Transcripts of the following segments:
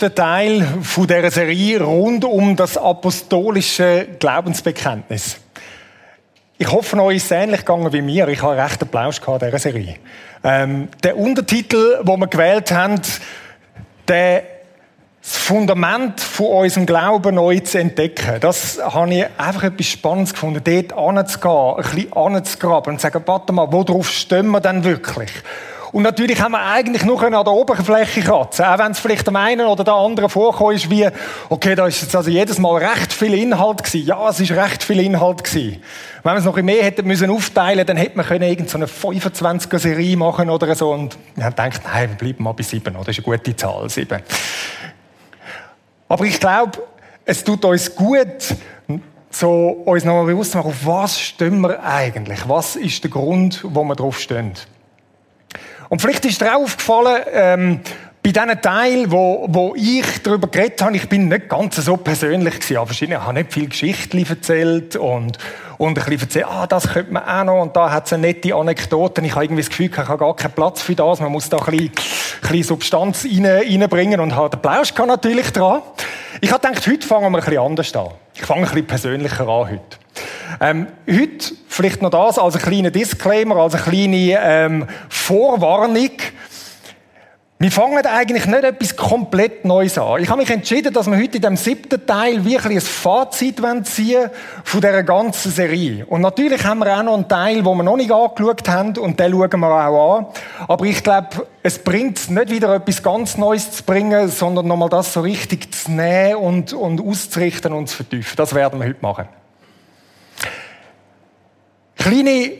letzten Teil von dieser Serie rund um das apostolische Glaubensbekenntnis. Ich hoffe, euch ist es ähnlich gegangen wie mir. Ich habe recht Applaus gehabt dieser Serie. Ähm, der Untertitel, den wir gewählt haben, der das Fundament von unserem Glauben neu zu entdecken. Das habe ich einfach etwas Spannendes gefunden, dort anzugehen, ein bisschen anzugraben und zu sagen, warte mal, worauf stehen wir denn wirklich? Und natürlich haben wir eigentlich nur an der Oberfläche kratzen. Auch wenn es vielleicht dem einen oder der anderen vorkommt, ist wie, okay, da ist jetzt also jedes Mal recht viel Inhalt gewesen. Ja, es ist recht viel Inhalt gewesen. Wenn wir es noch ein mehr hätten müssen aufteilen, dann hätte man können irgend so eine 25er Serie machen oder so. Und wir haben gedacht, nein, wir bleiben mal bei sieben, oder? Das ist eine gute Zahl, sieben. Aber ich glaube, es tut uns gut, so uns nochmal bewusst zu machen, auf was stehen wir eigentlich? Was ist der Grund, wo wir drauf stehen? Und vielleicht ist dir aufgefallen, ähm, bei diesen Teil, wo, wo ich darüber geredet habe, ich bin nicht ganz so persönlich gewesen. Aber ich habe nicht viel Geschichten erzählt und, und ein bisschen erzählt, ah, das könnte man auch noch und da hat es eine nette Anekdoten. Ich habe irgendwie das Gefühl, ich habe gar keinen Platz für das. Man muss da ein bisschen, ein bisschen Substanz rein, reinbringen und hat den Plausch natürlich dran. Ich habe gedacht, heute fangen wir ein bisschen anders an. Ich fange ein bisschen persönlicher an heute. Ähm, heute vielleicht noch das als ein kleiner Disclaimer, als eine kleine ähm, Vorwarnung. Wir fangen eigentlich nicht etwas komplett Neues an. Ich habe mich entschieden, dass wir heute in dem siebten Teil wirklich ein Fazit ziehen von dieser ganzen Serie. Und natürlich haben wir auch noch einen Teil, den wir noch nicht angeschaut haben, und den schauen wir auch an. Aber ich glaube, es bringt es nicht wieder etwas ganz Neues zu bringen, sondern nochmal das so richtig zu nehmen und, und auszurichten und zu vertiefen. Das werden wir heute machen. Kleine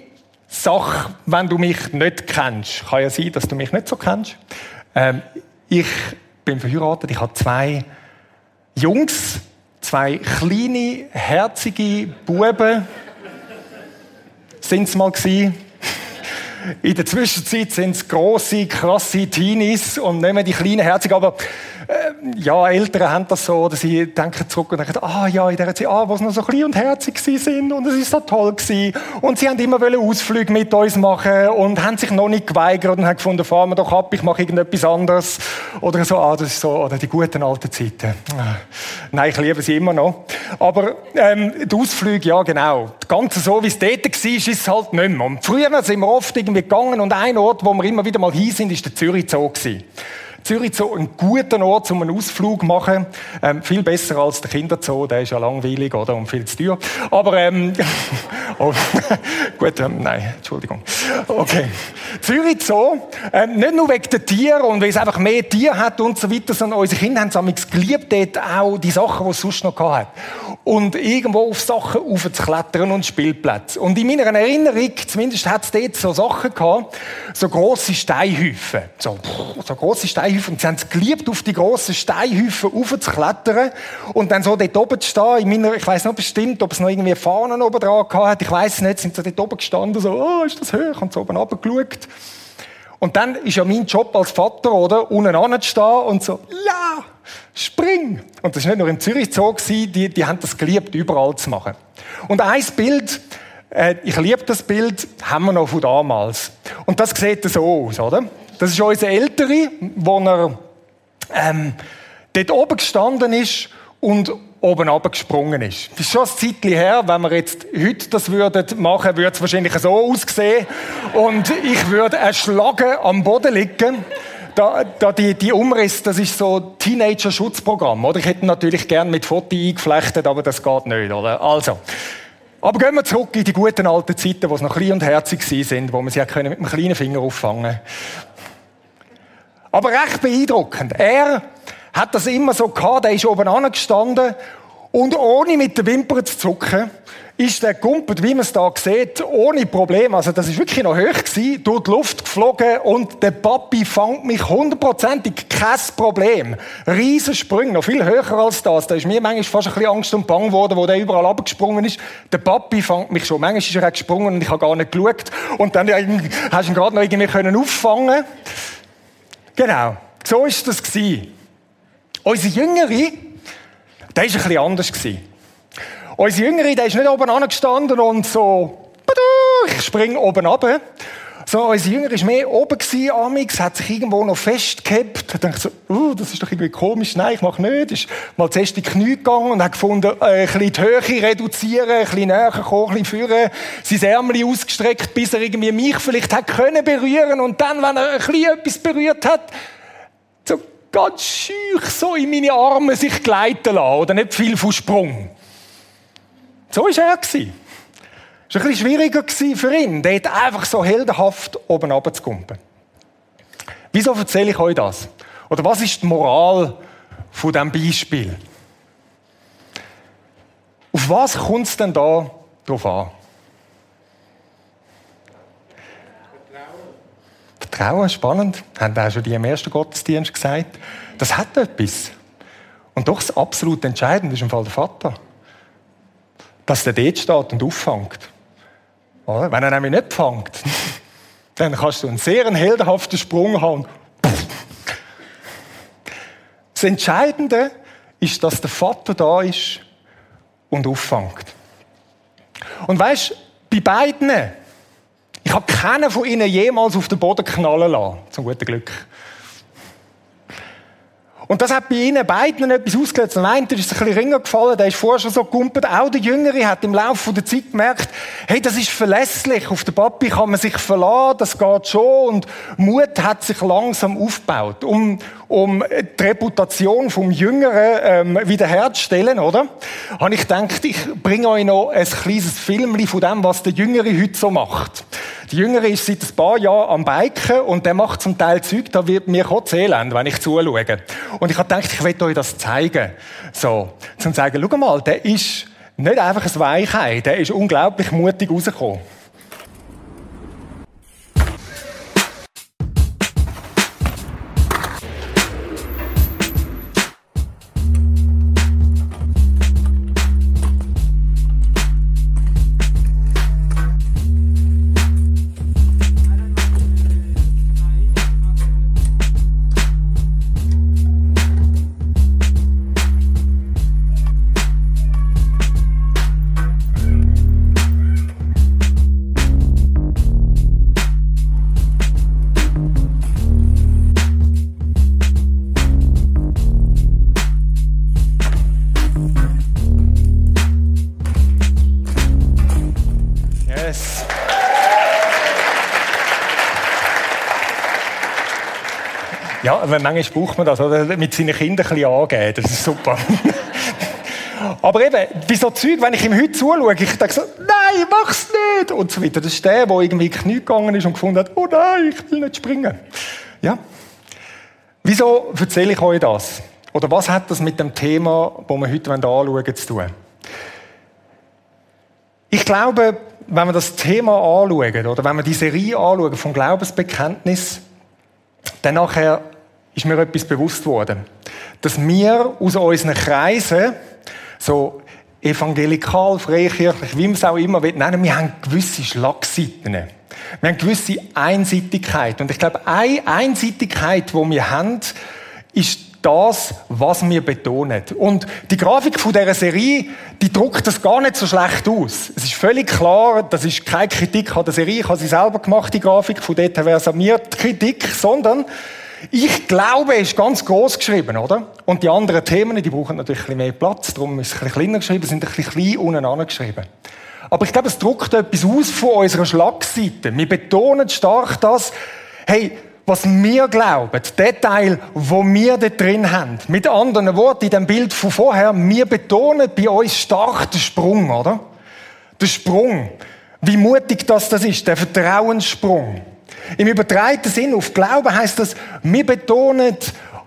Sache, wenn du mich nicht kennst. Kann ja sein, dass du mich nicht so kennst. Ähm, ich bin verheiratet, ich habe zwei Jungs, zwei kleine, herzige Buben. Sind es mal gewesen. In der Zwischenzeit sind es grosse, krasse Teenies und nehmen die kleinen Herzigen, aber ja, Eltern haben das so, oder sie denken zurück und denken, ah ja, in der Zeit, ah, wo sie noch so klein und herzig sind und es ist so toll gewesen. Und sie haben immer Ausflüge mit uns machen und haben sich noch nicht geweigert und haben gefunden, fahren wir doch ab, ich mache irgendetwas anderes. Oder so, ah, das ist so, oder die guten alten Zeiten. Ah. Nein, ich liebe sie immer noch. Aber ähm, die Ausflüge, ja genau. Das Ganze so, wie es dort war, ist es halt nicht mehr. Und früher sind wir oft irgendwie gegangen und ein Ort, wo wir immer wieder mal hin sind, ist der Zürich Zoo gewesen. Zürich so ein guter Ort, um einen Ausflug zu machen. Ähm, viel besser als der Kinderzoo, der ist ja langweilig oder und viel zu teuer. Aber, ähm, oh, gut, ähm, nein, Entschuldigung. Okay. Zürich Zoo, ähm, nicht nur wegen der Tiere und weil es einfach mehr Tiere hat und so weiter, sondern unsere Kinder haben es geliebt, dort auch die Sachen, die es sonst noch hat. Und irgendwo auf Sachen aufzuklettern und Spielplätze. Und in meiner Erinnerung, zumindest hat es dort so Sachen gehabt, so grosse Steinhäufen. So, so grosse Steinhäufen. Und sie haben es geliebt, auf die grossen Steinhäufen raufzuklettern und dann so dort oben zu stehen. In meiner, ich weiss noch bestimmt, ob es noch irgendwie Fahnen oben dran hat. Ich weiss nicht, sind sie dort oben gestanden, so, oh, ist das hoch? Und so oben runtergeschaut. Und dann ist ja mein Job als Vater, oder? Unten anzustehen und so, ja, spring! Und das war nicht nur im Zürich Zoo, die, die haben das geliebt, überall zu machen. Und ein Bild, äh, ich liebe das Bild, haben wir noch von damals. Und das sieht so aus, oder? Das ist unser Ältere, wo er ähm, dort oben gestanden ist und oben abgesprungen ist. Das ist schon ein Zeitchen her. Wenn wir jetzt heute das würden machen, würde es wahrscheinlich so aussehen. Und ich würde erschlagen am Boden liegen. Da, da die, die Umriss, das ist so Teenager-Schutzprogramm, oder? Ich hätte natürlich gern mit Foto eingeflechtet, aber das geht nicht, oder? Also. Aber gehen wir zurück in die guten alten Zeiten, wo es noch klein und herzig sind, wo man sie mit einem kleinen Finger auffangen aber recht beeindruckend. Er hat das immer so gehabt, er ist oben angestanden. Und ohne mit den Wimpern zu zucken, ist der Gumpert, wie man es da sieht, ohne Problem, also das ist wirklich noch hoch gewesen, durch die Luft geflogen. Und der Papi fängt mich hundertprozentig, kein Problem. Riesensprünge, noch viel höher als das. Da ist mir manchmal fast ein bisschen Angst und Bang geworden, wo der überall abgesprungen ist. Der Papi fängt mich schon, manchmal ist er gesprungen und ich habe gar nicht geschaut. Und dann hast du ihn gerade noch irgendwie auffangen. Genau, so ist das gewesen. Unser Jüngere, der war bisschen anders gewesen. Unser Jüngere, der ist nicht oben angestanden und so, ich spring oben runter. So, unser Jünger war mehr oben gewesen, amix, hat sich irgendwo noch festgehabt, hat gedacht so, uh, das ist doch irgendwie komisch, nein, ich mach nicht, ist mal zuerst in die Knie gegangen und hat gefunden, äh, ein bisschen die Höhe reduzieren, ein bisschen näher kommen, ein bisschen führen, sein Ärmel ausgestreckt, bis er irgendwie mich vielleicht hat können berühren und dann, wenn er ein bisschen etwas berührt hat, ganz schüch so in meine Arme sich gleiten lassen oder nicht viel von Sprung. So war er. Es war ein bisschen schwieriger für ihn, dort einfach so heldenhaft oben runterzugumpen. Wieso erzähle ich euch das? Oder was ist die Moral von diesem Beispiel? Auf was kommt es denn da drauf an? Vertrauen. Spannend. Haben auch schon die im ersten Gottesdienst gesagt. Das hat etwas. Und doch das absolut Entscheidende ist im Fall der Vater. Dass der dort steht und auffängt. Wenn er nämlich nicht fängt, dann kannst du einen sehr heldenhaften Sprung haben. Das Entscheidende ist, dass der Vater da ist und auffängt. Und weißt, bei beiden, ich habe keinen von ihnen jemals auf den Boden knallen lassen. Zum guten Glück. Und das hat bei ihnen beiden etwas ausgelöst. Zum einen ist ein bisschen ringer gefallen, der ist vorher schon so gumpert. Auch der Jüngere hat im Laufe der Zeit gemerkt, hey, das ist verlässlich. Auf den Papi kann man sich verlassen, das geht schon. Und Mut hat sich langsam aufgebaut, um, um die Reputation vom Jüngeren ähm, wiederherzustellen, oder? Habe ich gedacht, ich bringe euch noch ein kleines Filmchen von dem, was der Jüngere heute so macht. Der Jüngere ist seit ein paar Jahren am Biken und der macht zum Teil Zeug, da wird mir kurz elend, wenn ich zuschaue. Und ich habe gedacht, ich will euch das zeigen. So, zum zeigen, schau mal, der ist nicht einfach ein Weichei, der ist unglaublich mutig rausgekommen. Manchmal braucht man das, oder? Mit seinen Kindern ein bisschen angeben. Das ist super. Aber eben, bei so Zeug, wenn ich ihm heute zuschaue, ich denke so, nein, mach's nicht! Und so weiter. Das ist der, der irgendwie in Knie gegangen ist und gefunden hat, oh nein, ich will nicht springen. Ja? Wieso erzähle ich euch das? Oder was hat das mit dem Thema, das wir heute anschauen zu tun? Ich glaube, wenn wir das Thema anschauen, oder wenn wir die Serie anschauen vom Glaubensbekenntnis, dann nachher ist mir etwas bewusst worden. Dass wir aus unseren Kreisen, so evangelikal, freikirchlich, wie man es auch immer nennen wir haben gewisse Schlagseiten. Wir haben gewisse Einseitigkeit. Und ich glaube, eine Einseitigkeit, die wir haben, ist das, was wir betonen. Und die Grafik von dieser Serie, die druckt das gar nicht so schlecht aus. Es ist völlig klar, das ist keine Kritik an der Serie, ich habe sie selber gemacht, die Grafik, von dort wäre es an mir die Kritik, sondern ich glaube, ist ganz groß geschrieben, oder? Und die anderen Themen, die brauchen natürlich ein bisschen mehr Platz, darum ist es ein bisschen kleiner geschrieben, sind ein bisschen klein unten geschrieben. Aber ich glaube, es druckt etwas aus von unserer Schlagseite. Wir betonen stark das, hey, was wir glauben, der Teil, wo wir da drin haben. Mit anderen Worten, in dem Bild von vorher, wir betonen bei uns stark den Sprung, oder? Der Sprung. Wie mutig das, das ist, der Vertrauenssprung. Im übertreiten Sinn auf Glauben heißt das, wir betonen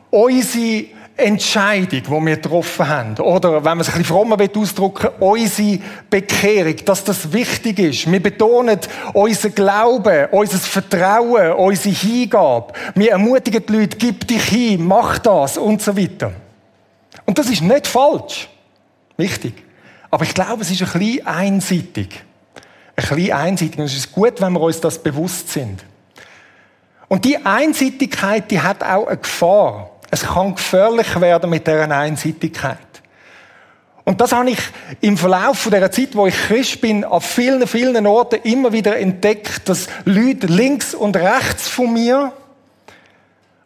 unsere Entscheidung, die wir getroffen haben. Oder, wenn man es ein bisschen frommer ausdrücken unsere Bekehrung, dass das wichtig ist. Wir betonen unser Glauben, unser Vertrauen, unsere Hingabe. Wir ermutigen die Leute, gib dich hin, mach das und so weiter. Und das ist nicht falsch. Wichtig. Aber ich glaube, es ist ein bisschen einseitig. Ein bisschen einseitig. Und es ist gut, wenn wir uns das bewusst sind. Und die Einseitigkeit, die hat auch eine Gefahr. Es kann gefährlich werden mit dieser Einseitigkeit. Und das habe ich im Verlauf von dieser Zeit, wo ich Christ bin, an vielen, vielen Orten immer wieder entdeckt, dass Leute links und rechts von mir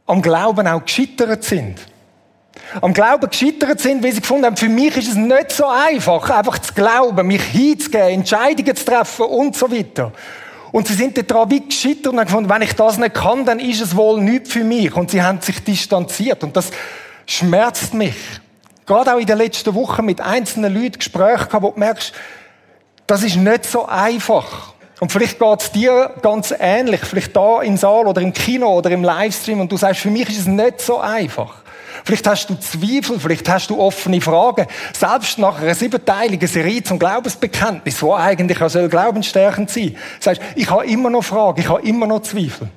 am Glauben auch gescheitert sind. Am Glauben gescheitert sind, weil sie gefunden haben, für mich ist es nicht so einfach, einfach zu glauben, mich hinzugeben, Entscheidungen zu treffen und so weiter. Und sie sind daran wie gescheitert und haben gefunden, wenn ich das nicht kann, dann ist es wohl nichts für mich. Und sie haben sich distanziert. Und das schmerzt mich. Gerade auch in den letzten Wochen mit einzelnen Leuten Gespräche gehabt, wo du merkst, das ist nicht so einfach. Und vielleicht geht es dir ganz ähnlich, vielleicht da im Saal oder im Kino oder im Livestream und du sagst, für mich ist es nicht so einfach. Vielleicht hast du Zweifel, vielleicht hast du offene Fragen. Selbst nach einer siebenteiligen Serie zum Glaubensbekenntnis, wo eigentlich auch soll glaubensstärkend sein, sagst ich habe immer noch Fragen, ich habe immer noch Zweifel.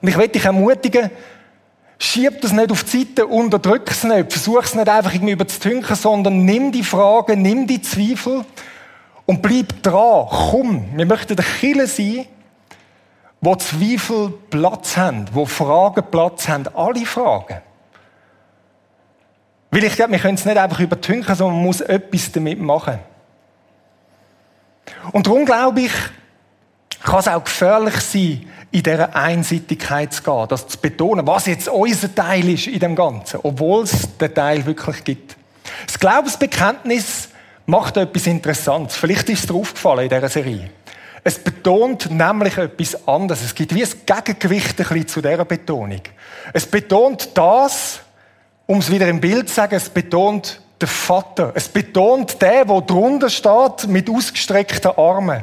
Und ich will dich ermutigen, Schieb das nicht auf die Seite, unterdrück es nicht, versuch es nicht einfach irgendwie überzutünken, sondern nimm die Fragen, nimm die Zweifel und bleib dran. Komm, wir möchten der Kille sein, wo Zweifel Platz haben, wo Fragen Platz haben, alle Fragen. Weil ich glaube, wir können es nicht einfach übertünken, sondern man muss etwas damit machen. Und darum glaube ich, kann es auch gefährlich sein, in dieser Einseitigkeit zu gehen, das zu betonen, was jetzt unser Teil ist in dem Ganzen, obwohl es den Teil wirklich gibt. Das Glaubensbekenntnis macht etwas Interessantes. Vielleicht ist es dir aufgefallen in dieser Serie. Es betont nämlich etwas anderes. Es gibt wie ein Gegengewicht ein bisschen zu dieser Betonung. Es betont das, um es wieder im Bild zu sagen, es betont der Vater. Es betont der, wo drunter steht, mit ausgestreckten Armen.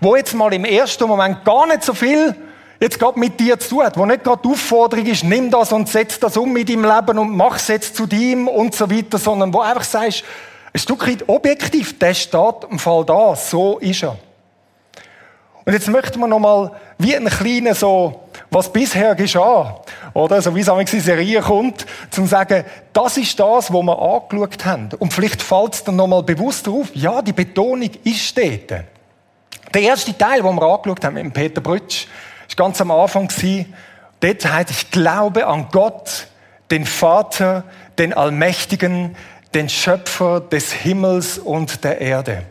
Wo jetzt mal im ersten Moment gar nicht so viel jetzt gerade mit dir zu tun hat, wo nicht gerade die Aufforderung ist, nimm das und setz das um mit deinem Leben und mach es jetzt zu dir und so weiter, sondern wo einfach sagst, ein Stück weit objektiv, der steht im Fall da, so ist er. Und jetzt möchten wir nochmal wie ein kleiner so, was bisher geschah, oder? So wie es in Serie kommt, zum sagen, das ist das, was wir angeschaut haben. Und vielleicht fällt es dann nochmal bewusst auf, ja, die Betonung ist dort. Der erste Teil, den wir angeschaut haben mit Peter Brütsch, ist ganz am Anfang. Dort heißt, ich glaube an Gott, den Vater, den Allmächtigen, den Schöpfer des Himmels und der Erde.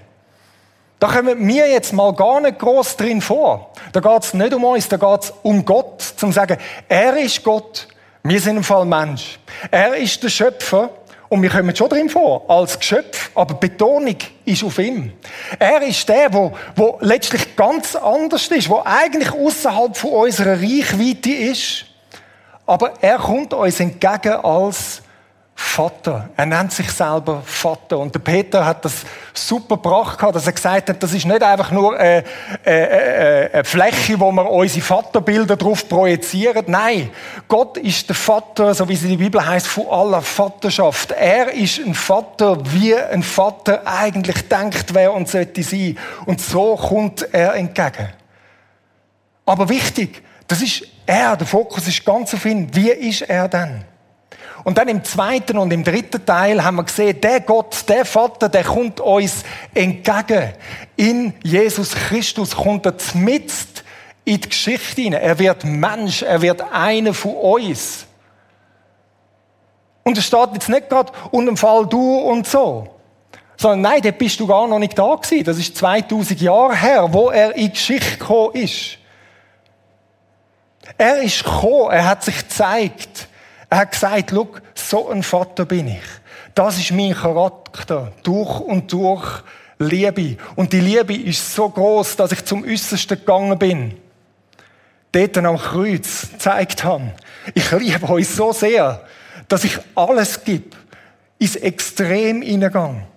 Da kommen wir jetzt mal gar nicht groß drin vor. Da geht es nicht um uns, da geht es um Gott, zum sagen, er ist Gott, wir sind im Fall Mensch. Er ist der Schöpfer und wir kommen schon drin vor, als Geschöpf, aber Betonung ist auf ihm. Er ist der, wo, wo letztlich ganz anders ist, wo eigentlich außerhalb von unserer Reichweite ist, aber er kommt uns entgegen als Vater. Er nennt sich selber Vater. Und der Peter hat das super gebracht, dass er gesagt hat, das ist nicht einfach nur eine, eine, eine Fläche, wo wir unsere Vaterbilder drauf projizieren. Nein, Gott ist der Vater, so wie es in der Bibel heißt, von aller Vaterschaft. Er ist ein Vater, wie ein Vater eigentlich denkt, wer und sollte sein. Und so kommt er entgegen. Aber wichtig, das ist er, der Fokus ist ganz auf ihn. Wie ist er denn? Und dann im zweiten und im dritten Teil haben wir gesehen, der Gott, der Vater, der kommt uns entgegen. In Jesus Christus kommt er zmitzt in die Geschichte hinein. Er wird Mensch, er wird einer von uns. Und es steht jetzt nicht gerade und im Fall du und so. Sondern nein, da bist du gar noch nicht da gewesen. Das ist 2000 Jahre her, wo er in die Geschichte gekommen ist. Er ist gekommen, er hat sich gezeigt. Er hat gesagt, Look, so ein Vater bin ich. Das ist mein Charakter. Durch und durch Liebe. Und die Liebe ist so groß, dass ich zum Äußersten gegangen bin. Dort am Kreuz gezeigt habe. Ich liebe euch so sehr, dass ich alles gebe, ins Extrem hineingehe.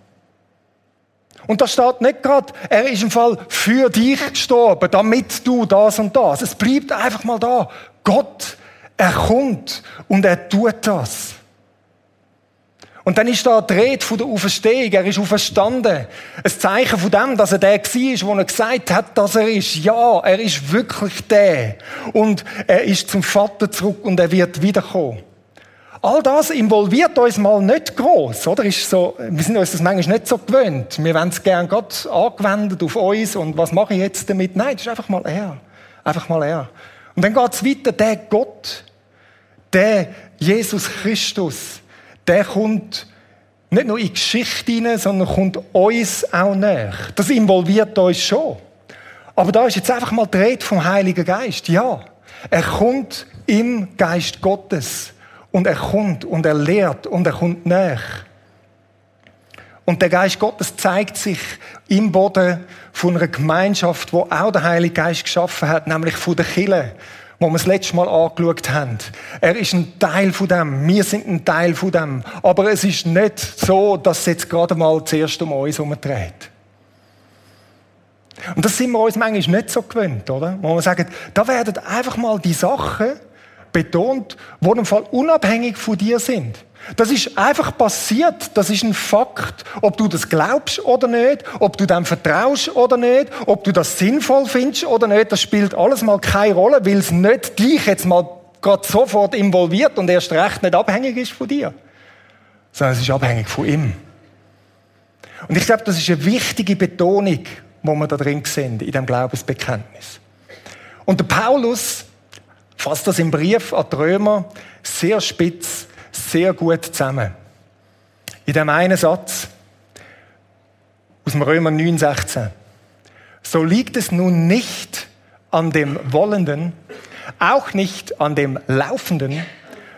Und da steht nicht gerade, er ist im Fall für dich gestorben, damit du das und das. Es bleibt einfach mal da. Gott er kommt und er tut das. Und dann ist da die Rede von der Auferstehung. Er ist auferstanden. Ein Zeichen von dem, dass er der war, wo er gesagt hat, dass er ist. Ja, er ist wirklich der. Und er ist zum Vater zurück und er wird wiederkommen. All das involviert uns mal nicht groß, oder? Ist so, wir sind uns das manchmal nicht so gewöhnt. Wir wollen es gerne Gott angewendet auf uns und was mache ich jetzt damit? Nein, das ist einfach mal er. Einfach mal er. Und dann geht es weiter, der Gott, der Jesus Christus, der kommt nicht nur in die Geschichte hinein, sondern kommt uns auch näher. Das involviert uns schon. Aber da ist jetzt einfach mal die Rede vom Heiligen Geist. Ja, er kommt im Geist Gottes. Und er kommt und er lehrt und er kommt näher. Und der Geist Gottes zeigt sich im Boden von einer Gemeinschaft, wo auch der Heilige Geist geschaffen hat, nämlich von der Kille, wo wir das letzte Mal angeschaut haben. Er ist ein Teil von dem. Wir sind ein Teil von dem. Aber es ist nicht so, dass es jetzt gerade mal zuerst um uns herumdreht. Und das sind wir uns manchmal nicht so gewöhnt, oder? Wo wir sagen, da werden einfach mal die Sachen betont, die im Fall unabhängig von dir sind. Das ist einfach passiert. Das ist ein Fakt. Ob du das glaubst oder nicht, ob du dem vertraust oder nicht, ob du das sinnvoll findest oder nicht, das spielt alles mal keine Rolle, weil es nicht dich jetzt mal gerade sofort involviert und erst recht nicht abhängig ist von dir. Sondern es ist abhängig von ihm. Und ich glaube, das ist eine wichtige Betonung, wo wir da drin sehen, in dem Glaubensbekenntnis. Und der Paulus fasst das im Brief an die Römer sehr spitz, sehr gut zusammen. In dem einen Satz aus dem Römer 9,16. So liegt es nun nicht an dem Wollenden, auch nicht an dem Laufenden,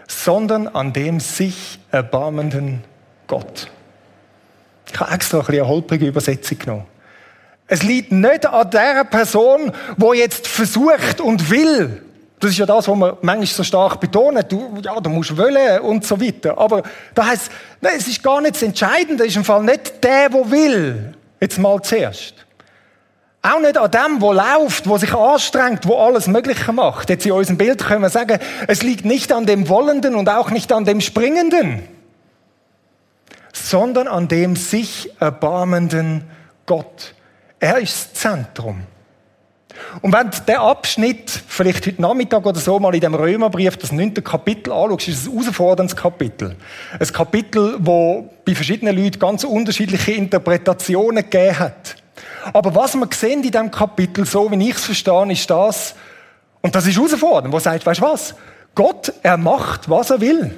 sondern an dem sich erbarmenden Gott. Ich habe extra eine holprige Übersetzung genommen. Es liegt nicht an der Person, wo jetzt versucht und will, das ist ja das, was man manchmal so stark betonen. Du, ja, du musst wollen und so weiter. Aber da heißt, nein, es ist gar nicht das. Es ist im Fall nicht der, der will. Jetzt mal zuerst. Auch nicht an dem, der läuft, der sich anstrengt, der alles Mögliche macht. Jetzt in unserem Bild können wir sagen, es liegt nicht an dem Wollenden und auch nicht an dem Springenden, sondern an dem sich erbarmenden Gott. Er ist das Zentrum. Und wenn du den Abschnitt, vielleicht heute Nachmittag oder so, mal in dem Römerbrief, das neunte Kapitel anschaust, ist es ein herausforderndes Kapitel. Ein Kapitel, wo bei verschiedenen Leuten ganz unterschiedliche Interpretationen gegeben hat. Aber was wir sehen in diesem Kapitel, so wie ich es verstehe, ist das, und das ist herausfordernd, wo sagt, weißt du was? Gott, er macht, was er will.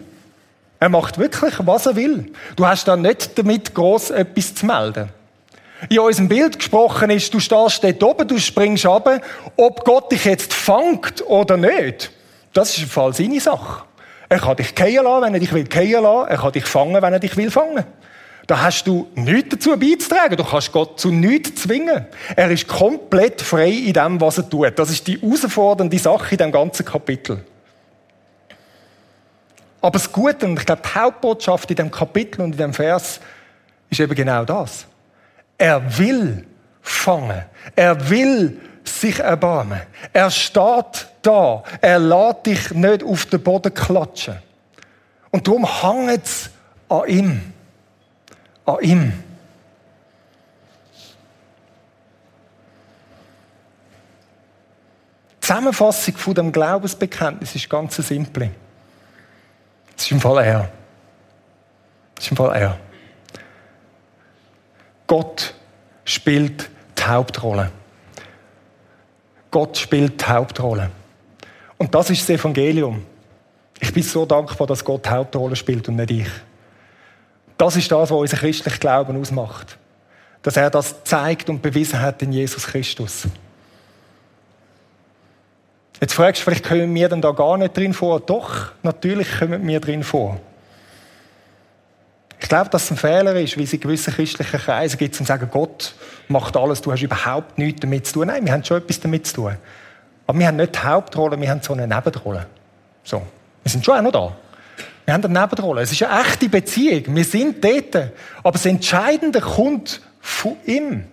Er macht wirklich, was er will. Du hast da nicht damit groß etwas zu melden in unserem Bild gesprochen ist, du stehst dort oben, du springst runter, ob Gott dich jetzt fangt oder nicht, das ist im Fall seine Sache. Er kann dich fallen lassen, wenn er dich will fallen lassen. Er kann dich fangen, wenn er dich will fangen. Da hast du nichts dazu beizutragen. Du kannst Gott zu nichts zwingen. Er ist komplett frei in dem, was er tut. Das ist die herausfordernde Sache in dem ganzen Kapitel. Aber das Gute, und ich glaube, die Hauptbotschaft in dem Kapitel und in dem Vers ist eben genau das. Er will fangen. Er will sich erbarmen. Er steht da. Er lässt dich nicht auf den Boden klatschen. Und darum hängt es an ihm. An ihm. Die Zusammenfassung von dem Glaubensbekenntnis ist ganz simpel. Es ist im Fall er. Es ist im Fall er. Gott spielt die Hauptrolle. Gott spielt die Hauptrolle. Und das ist das Evangelium. Ich bin so dankbar, dass Gott die Hauptrolle spielt und nicht ich. Das ist das, was unser christlicher Glauben ausmacht. Dass er das zeigt und bewiesen hat in Jesus Christus. Jetzt fragst du, vielleicht kommen wir dann da gar nicht drin vor. Doch, natürlich kommen wir drin vor. Ich glaube, dass es ein Fehler ist, wie es in gewissen christlichen Kreisen gibt, zu sagen, Gott macht alles, du hast überhaupt nichts damit zu tun. Nein, wir haben schon etwas damit zu tun. Aber wir haben nicht die Hauptrolle, wir haben so eine Nebenrolle. So. Wir sind schon auch noch da. Wir haben eine Nebenrolle. Es ist eine echte Beziehung. Wir sind dort. Aber das Entscheidende kommt von ihm.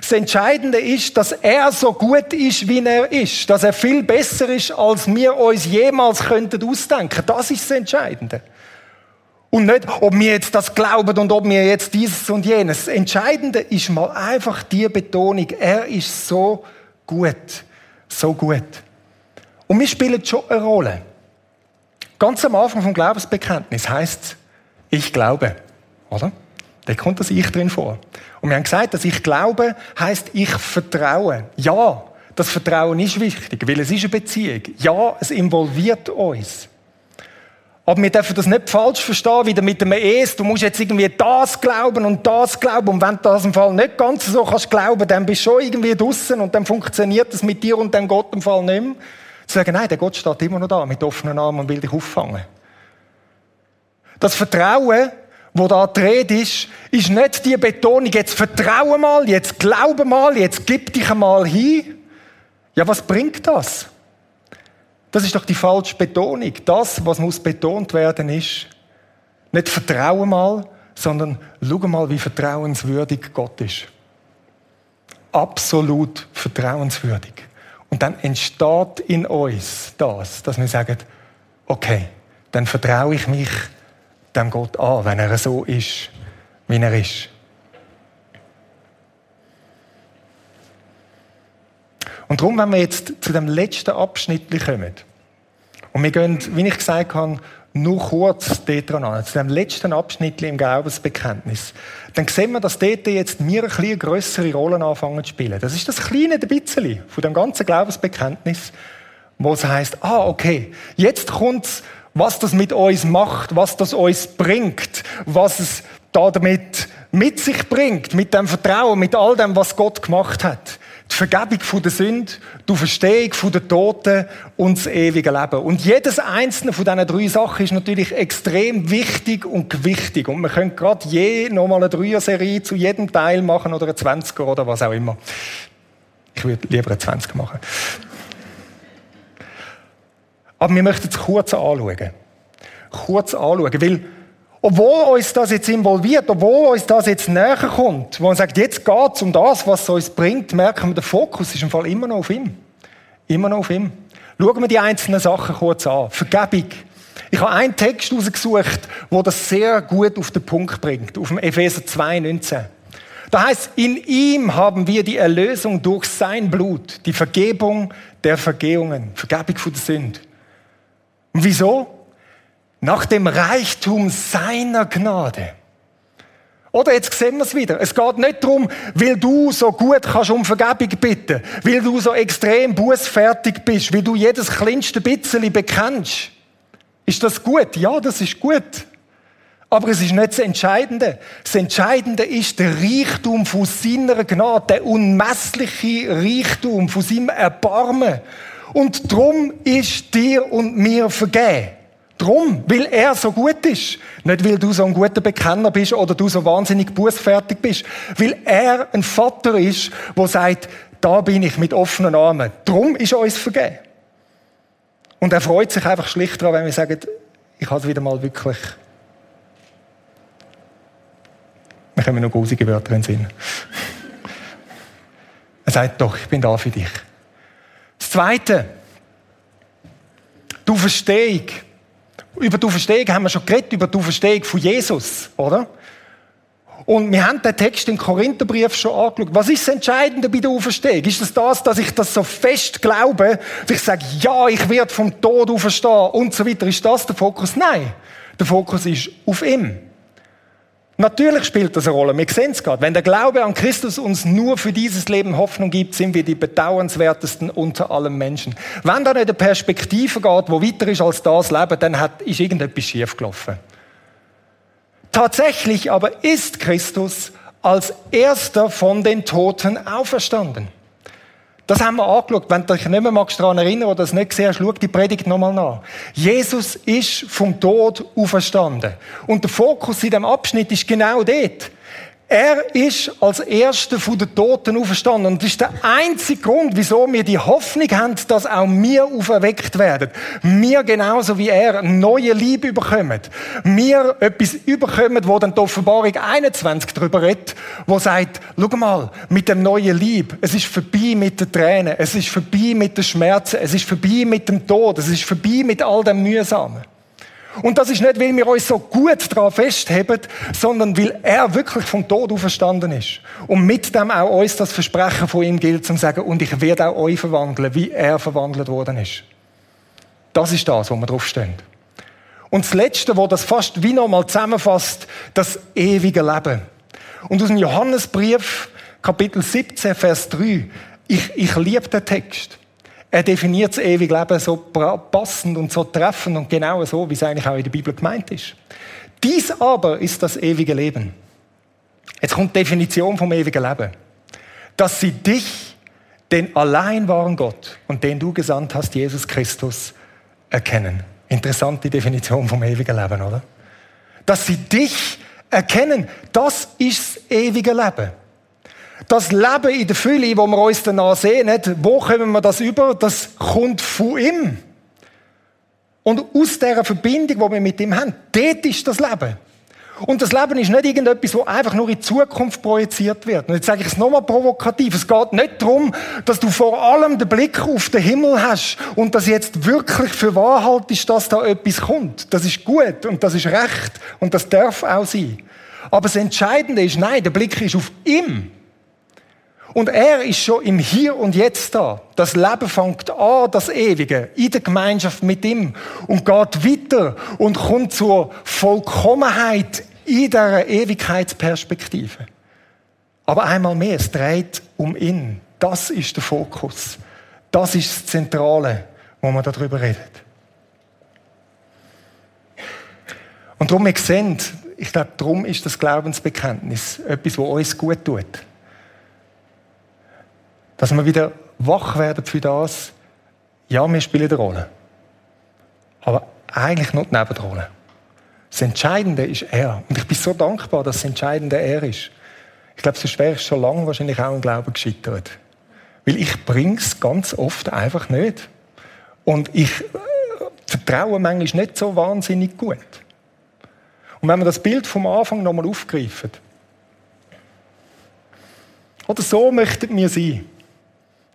Das Entscheidende ist, dass er so gut ist, wie er ist. Dass er viel besser ist, als wir uns jemals könnten ausdenken. Das ist das Entscheidende. Und nicht, ob wir jetzt das glauben und ob wir jetzt dieses und jenes. Das Entscheidende ist mal einfach die Betonung, er ist so gut. So gut. Und wir spielen schon eine Rolle. Ganz am Anfang vom Glaubensbekenntnis heißt ich glaube. Oder? Da kommt das Ich drin vor. Und wir haben gesagt, dass ich glaube, heißt ich vertraue. Ja, das Vertrauen ist wichtig, weil es ist eine Beziehung. Ja, es involviert uns. Aber wir dürfen das nicht falsch verstehen, wie mit dem Es. Du musst jetzt irgendwie das glauben und das glauben. Und wenn du das im Fall nicht ganz so kannst glauben, dann bist du schon irgendwie draussen und dann funktioniert das mit dir und dem Gott im Fall nicht mehr. Zu sagen, nein, der Gott steht immer noch da, mit offenen Armen und will dich auffangen. Das Vertrauen, wo da dreht ist, ist nicht die Betonung, jetzt vertraue mal, jetzt glaube mal, jetzt gib dich einmal hin. Ja, was bringt das? Das ist doch die falsche Betonung. Das, was muss betont werden, ist nicht vertraue mal, sondern schau mal, wie vertrauenswürdig Gott ist. Absolut vertrauenswürdig. Und dann entsteht in uns das, dass wir sagen, okay, dann vertraue ich mich dem Gott an, wenn er so ist, wie er ist. Und darum, wenn wir jetzt zu dem letzten Abschnitt kommen, und wir gehen, wie ich gesagt habe, nur kurz dort an, zu dem letzten Abschnitt im Glaubensbekenntnis, dann sehen wir, dass dort jetzt mir ein bisschen grössere Rollen anfangen zu spielen. Das ist das kleine bisschen von dem ganzen Glaubensbekenntnis, wo es heisst, ah, okay, jetzt kommt's, was das mit uns macht, was das uns bringt, was es da damit mit sich bringt, mit dem Vertrauen, mit all dem, was Gott gemacht hat die Vergebung der Sünde, die Verstehung der Toten und das ewige Leben. Und jedes einzelne von diesen drei Sachen ist natürlich extrem wichtig und gewichtig. Und wir können gerade je nochmal eine Dreier-Serie zu jedem Teil machen oder eine 20er oder was auch immer. Ich würde lieber eine 20 machen. Aber wir möchten es kurz anschauen. Kurz anschauen, weil obwohl uns das jetzt involviert, obwohl uns das jetzt näher kommt, wo man sagt, jetzt geht es um das, was es uns bringt, merken wir, der Fokus ist im Fall immer noch auf ihm. Immer noch auf ihm. Schauen wir die einzelnen Sachen kurz an. Vergebung. Ich habe einen Text rausgesucht, wo das sehr gut auf den Punkt bringt, auf dem Epheser 2,19. Da heißt, in ihm haben wir die Erlösung durch sein Blut, die Vergebung der Vergehungen, Vergebung von der Sünde. Und wieso? Nach dem Reichtum seiner Gnade. Oder jetzt sehen wir es wieder. Es geht nicht darum, weil du so gut kannst um Vergebung bitten, weil du so extrem bußfertig bist, weil du jedes kleinste bisschen bekennst. Ist das gut? Ja, das ist gut. Aber es ist nicht das Entscheidende. Das Entscheidende ist der Reichtum von seiner Gnade, der unmessliche Reichtum von seinem Erbarmen. Und drum ist dir und mir vergeben. Drum, weil er so gut ist. Nicht, weil du so ein guter Bekenner bist oder du so wahnsinnig bußfertig bist. Weil er ein Vater ist, der sagt, da bin ich mit offenen Armen. Drum ist uns vergeben. Und er freut sich einfach schlicht daran, wenn wir sagen, ich habe es wieder mal wirklich. Wir können noch grusige Wörter in den Sinn. Er sagt doch, ich bin da für dich. Das Zweite, du Verstehung. Über die Auferstehung haben wir schon geredet, über die Auferstehung von Jesus, oder? Und wir haben den Text im Korintherbrief schon angeschaut. Was ist das Entscheidende bei der Auferstehung? Ist es das, dass ich das so fest glaube, dass ich sage, ja, ich werde vom Tod auferstehen und so weiter? Ist das der Fokus? Nein. Der Fokus ist auf ihm. Natürlich spielt das eine Rolle. Wir sehen es gerade. Wenn der Glaube an Christus uns nur für dieses Leben Hoffnung gibt, sind wir die bedauernswertesten unter allen Menschen. Wenn da nicht eine Perspektive geht, wo weiter ist als das Leben, dann hat, ist irgendetwas schiefgelaufen. Tatsächlich aber ist Christus als erster von den Toten auferstanden. Das haben wir angeschaut. Wenn du dich nicht mehr daran erinnern oder das nicht gesehen hast, schau die Predigt nochmal nach. Jesus ist vom Tod auferstanden. Und der Fokus in dem Abschnitt ist genau dort. Er ist als Erster von den Toten auferstanden. Und das ist der einzige Grund, wieso wir die Hoffnung haben, dass auch wir auferweckt werden. Wir genauso wie er neue Liebe bekommen. Wir etwas überkommen, wo dann die Offenbarung 21 darüber redet, wo sagt, schau mal, mit dem neuen Lieb, es ist vorbei mit den Tränen, es ist vorbei mit den Schmerzen, es ist vorbei mit dem Tod, es ist vorbei mit all dem Mühsamen. Und das ist nicht, weil wir uns so gut daran festheben, sondern weil er wirklich vom Tod auferstanden ist. Und mit dem auch uns das Versprechen von ihm gilt, zum sagen, und ich werde auch euch verwandeln, wie er verwandelt worden ist. Das ist das, wo wir draufstehen. Und das Letzte, wo das fast wie nochmal zusammenfasst, das ewige Leben. Und aus dem Johannesbrief, Kapitel 17, Vers 3, ich, ich liebe den Text. Er definiert das ewige Leben so passend und so treffend und genau so, wie es eigentlich auch in der Bibel gemeint ist. Dies aber ist das ewige Leben. Jetzt kommt die Definition vom ewigen Leben. Dass sie dich, den allein wahren Gott und den du gesandt hast, Jesus Christus, erkennen. Interessante Definition vom ewigen Leben, oder? Dass sie dich erkennen, das ist das ewige Leben. Das Leben in der Fülle, wo wir uns danach sehen, wo kommen wir das über? Das kommt von ihm. Und aus dieser Verbindung, die wir mit ihm haben, dort ist das Leben. Und das Leben ist nicht irgendetwas, wo einfach nur in die Zukunft projiziert wird. Und jetzt sage ich es nochmal provokativ. Es geht nicht darum, dass du vor allem den Blick auf den Himmel hast und dass jetzt wirklich für wahr haltest, dass da etwas kommt. Das ist gut und das ist recht und das darf auch sein. Aber das Entscheidende ist, nein, der Blick ist auf ihm. Und er ist schon im Hier und Jetzt da. Das Leben fängt an, das Ewige, in der Gemeinschaft mit ihm und geht weiter und kommt zur Vollkommenheit in dieser Ewigkeitsperspektive. Aber einmal mehr, es dreht um ihn. Das ist der Fokus. Das ist das Zentrale, wo man darüber redet. Und darum, wir sehen, ich glaube, darum ist das Glaubensbekenntnis etwas, was uns gut tut. Dass wir wieder wach werden für das, ja, wir spielen eine Rolle. Aber eigentlich nur die Nebenrolle. Das Entscheidende ist er. Und ich bin so dankbar, dass das Entscheidende er ist. Ich glaube, sonst wäre ich schon lange wahrscheinlich auch im Glauben gescheitert. Weil ich bringe es ganz oft einfach nicht. Und ich äh, vertraue manchmal nicht so wahnsinnig gut. Und wenn wir das Bild vom Anfang nochmal aufgreifen, oder so möchten wir sein.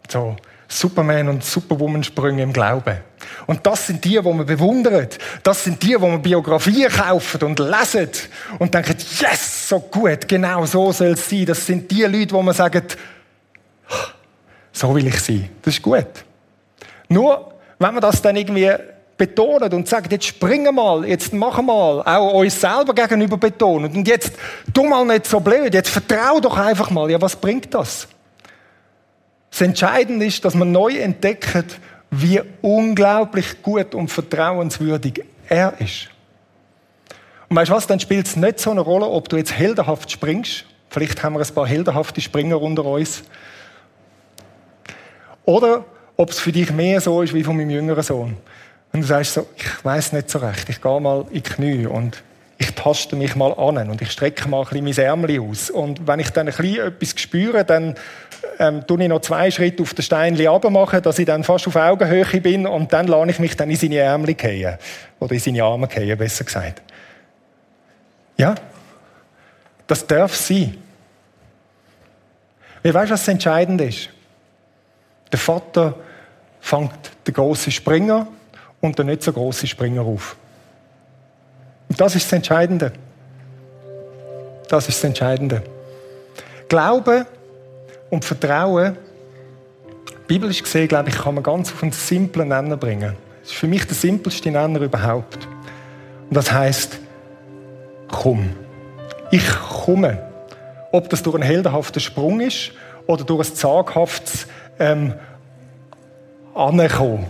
So Superman und Superwoman-Sprünge im Glauben. Und das sind die, wo man bewundert. Das sind die, wo man Biografien kaufen und lesen und denken, yes, so gut, genau so soll es sein. Das sind die Leute, wo man sagt, so will ich sein. Das ist gut. Nur, wenn man das dann irgendwie betont und sagt, jetzt springen mal, jetzt machen mal, auch uns selber gegenüber betonen und jetzt tu mal nicht so blöd, jetzt vertrau doch einfach mal. Ja, was bringt das? Das Entscheidende ist, dass man neu entdeckt, wie unglaublich gut und vertrauenswürdig er ist. Und weißt du was, dann spielt es nicht so eine Rolle, ob du jetzt heldenhaft springst. Vielleicht haben wir ein paar heldenhafte Springer unter uns. Oder ob es für dich mehr so ist wie von meinem jüngeren Sohn. Und du sagst so, ich weiß nicht so recht, ich gehe mal in die Knie und ich taste mich mal an und ich strecke mal ein bisschen mein Ärmel aus. Und wenn ich dann ein bisschen etwas spüre, dann ähm, tue ich noch zwei Schritte auf den Steinli machen, dass ich dann fast auf Augenhöhe bin und dann lade ich mich dann in seine Ärmel gehen. Oder in seine Arme gehen, besser gesagt. Ja, das darf sein. Wie weißt du, was das Entscheidende ist? Der Vater fängt den grossen Springer und den nicht so grossen Springer auf. Und das ist das Entscheidende. Das ist das Entscheidende. Glaube und Vertrauen, biblisch gesehen, glaube ich, kann man ganz auf einen simplen Nenner bringen. Das ist für mich der simpelste Nenner überhaupt. Und das heißt, komm. Ich komme. Ob das durch einen heldenhaften Sprung ist oder durch ein zaghaftes ähm, Ankommen.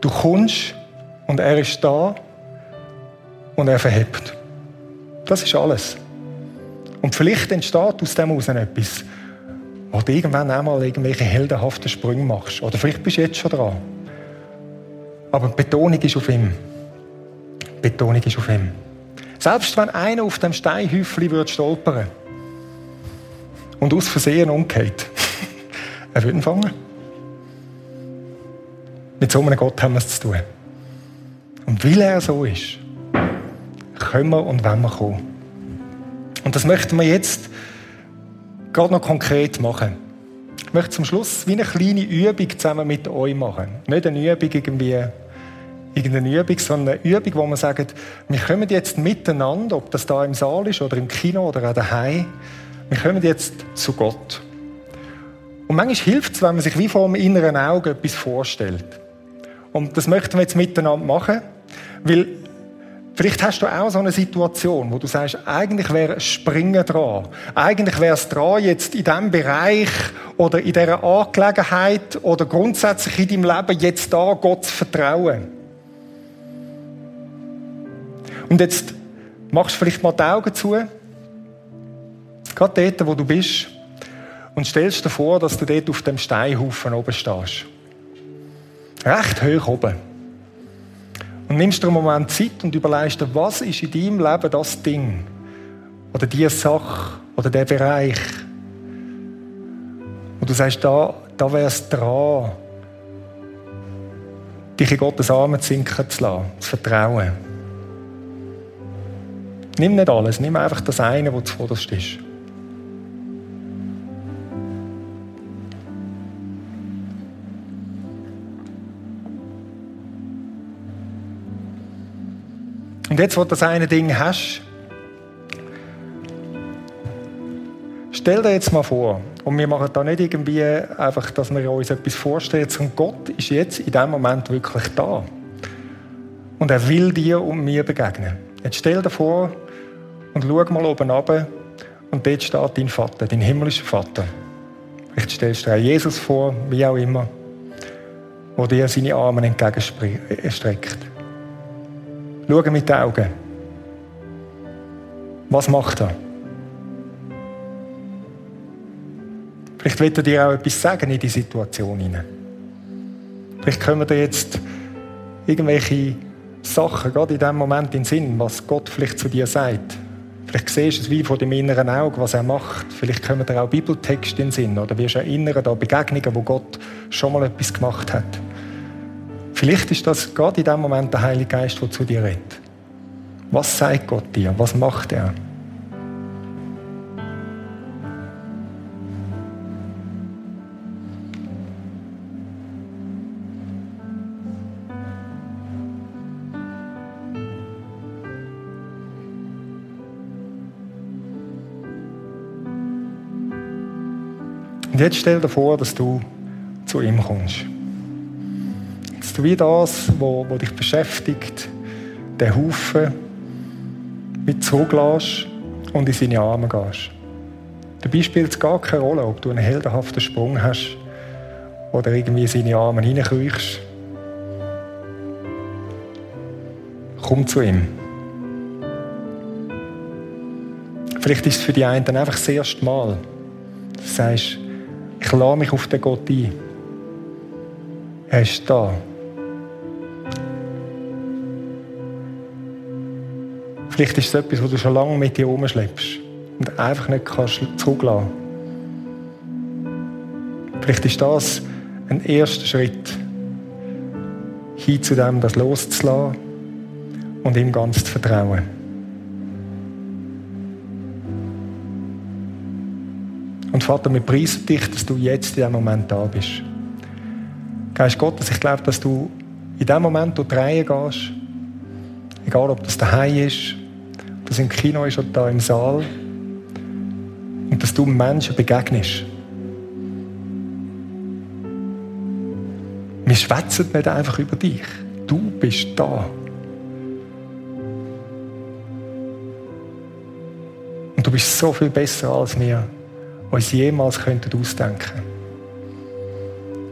Du kommst und er ist da und er verhebt. Das ist alles. Und vielleicht entsteht aus dem heraus etwas, wo du irgendwann einmal irgendwelche heldenhaften Sprünge machst. Oder vielleicht bist du jetzt schon dran. Aber die Betonung ist auf ihm. Die Betonung ist auf ihm. Selbst wenn einer auf dem Steinhäufchen würde stolpern und aus Versehen umgeht, er würde ihn fangen. Mit so einem Gott haben wir es zu tun. Und weil er so ist, können wir und wollen wir kommen. Und das möchten wir jetzt gerade noch konkret machen. Ich möchte zum Schluss wie eine kleine Übung zusammen mit euch machen. Nicht eine Übung irgendwie, irgendeine Übung, sondern eine Übung, wo wir sagen, wir kommen jetzt miteinander, ob das da im Saal ist oder im Kino oder auch daheim, wir kommen jetzt zu Gott. Und manchmal hilft es, wenn man sich wie vor dem inneren Auge etwas vorstellt. Und das möchten wir jetzt miteinander machen, weil Vielleicht hast du auch so eine Situation, wo du sagst, eigentlich wäre Springen dran. Eigentlich wäre es dran, jetzt in diesem Bereich oder in dieser Angelegenheit oder grundsätzlich in deinem Leben jetzt da Gott zu vertrauen. Und jetzt machst du vielleicht mal die Augen zu. Gerade dort, wo du bist. Und stellst dir vor, dass du dort auf dem Steinhaufen oben stehst. Recht hoch oben. Und nimmst dir einen Moment Zeit und überlegst dir, was ist in deinem Leben das Ding? Oder die Sache? Oder der Bereich? Und du sagst, da, da wäre es dran, dich in Gottes Arme sinken zu lassen, zu vertrauen. Nimm nicht alles, nimm einfach das eine, was zuvorderst ist. Und jetzt, wo du das eine Ding hast, stell dir jetzt mal vor, und wir machen da nicht irgendwie einfach, dass wir uns etwas vorstellen, sondern Gott ist jetzt in diesem Moment wirklich da. Und er will dir und mir begegnen. Jetzt stell dir vor und schau mal oben runter und dort steht dein Vater, dein himmlischer Vater. Vielleicht stellst du dir Jesus vor, wie auch immer, wo dir seine Arme entgegenstreckt. Schau mit den Augen. Was macht er? Vielleicht wird er dir auch etwas sagen in die Situation hinein. Vielleicht kommen dir jetzt irgendwelche Sachen, gerade in dem Moment in den Sinn, was Gott vielleicht zu dir sagt. Vielleicht siehst du es wie vor dem inneren Auge, was er macht. Vielleicht kommen dir auch Bibeltexte in den Sinn oder wirst du erinnern an Begegnungen, wo Gott schon mal etwas gemacht hat. Vielleicht ist das gerade in dem Moment der Heilige Geist, der zu dir redet. Was sagt Gott dir? Was macht er? Und jetzt stell dir vor, dass du zu ihm kommst du wie das, was dich beschäftigt, den Haufen mit zurücklässt und in seine Arme gehst. Dabei spielt es gar keine Rolle, ob du einen heldenhaften Sprung hast oder irgendwie in seine Arme hineinkriechst. Komm zu ihm. Vielleicht ist es für die einen dann einfach das erste Mal. Du sagst, ich lade mich auf den Gott ein. Er ist da. Vielleicht ist es etwas, was du schon lange mit dir herumschleppst und einfach nicht kannst zulassen. Vielleicht ist das ein erster Schritt hin zu dem, das loszulassen und ihm ganz zu vertrauen. Und Vater, wir preisen dich, dass du jetzt in diesem Moment da bist. Geist Gottes, ich glaube, dass du in dem Moment durch die Reihe gehst, egal ob das daheim ist das im Kino ist oder da im Saal. Und dass du Menschen begegnest. Wir schwätzen nicht einfach über dich. Du bist da. Und du bist so viel besser, als wir uns jemals könnten ausdenken.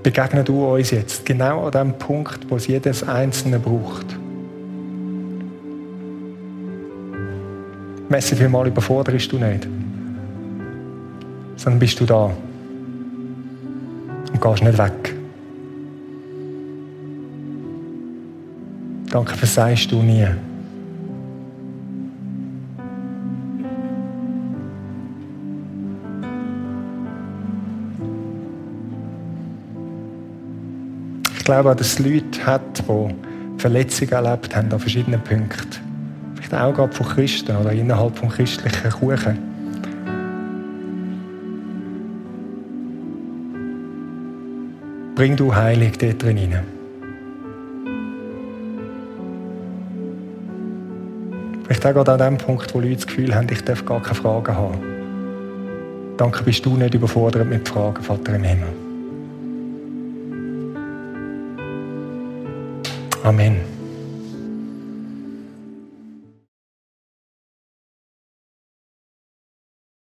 Begegne du uns jetzt, genau an dem Punkt, wo es jedes Einzelne braucht. Messi vielmal überforderst du nicht. Sondern bist du da. Und gehst nicht weg. Danke, versagst du nie. Ich glaube, dass es Leute hat, die Verletzungen erlebt haben an verschiedenen Punkten auch gerade von Christen oder innerhalb von christlichen Kuchen. Bring du Heilig dort drin hinein. Vielleicht auch an dem Punkt, wo Leute das Gefühl haben, ich darf gar keine Fragen haben. Danke, bist du nicht überfordert mit Fragen, Vater im Himmel. Amen.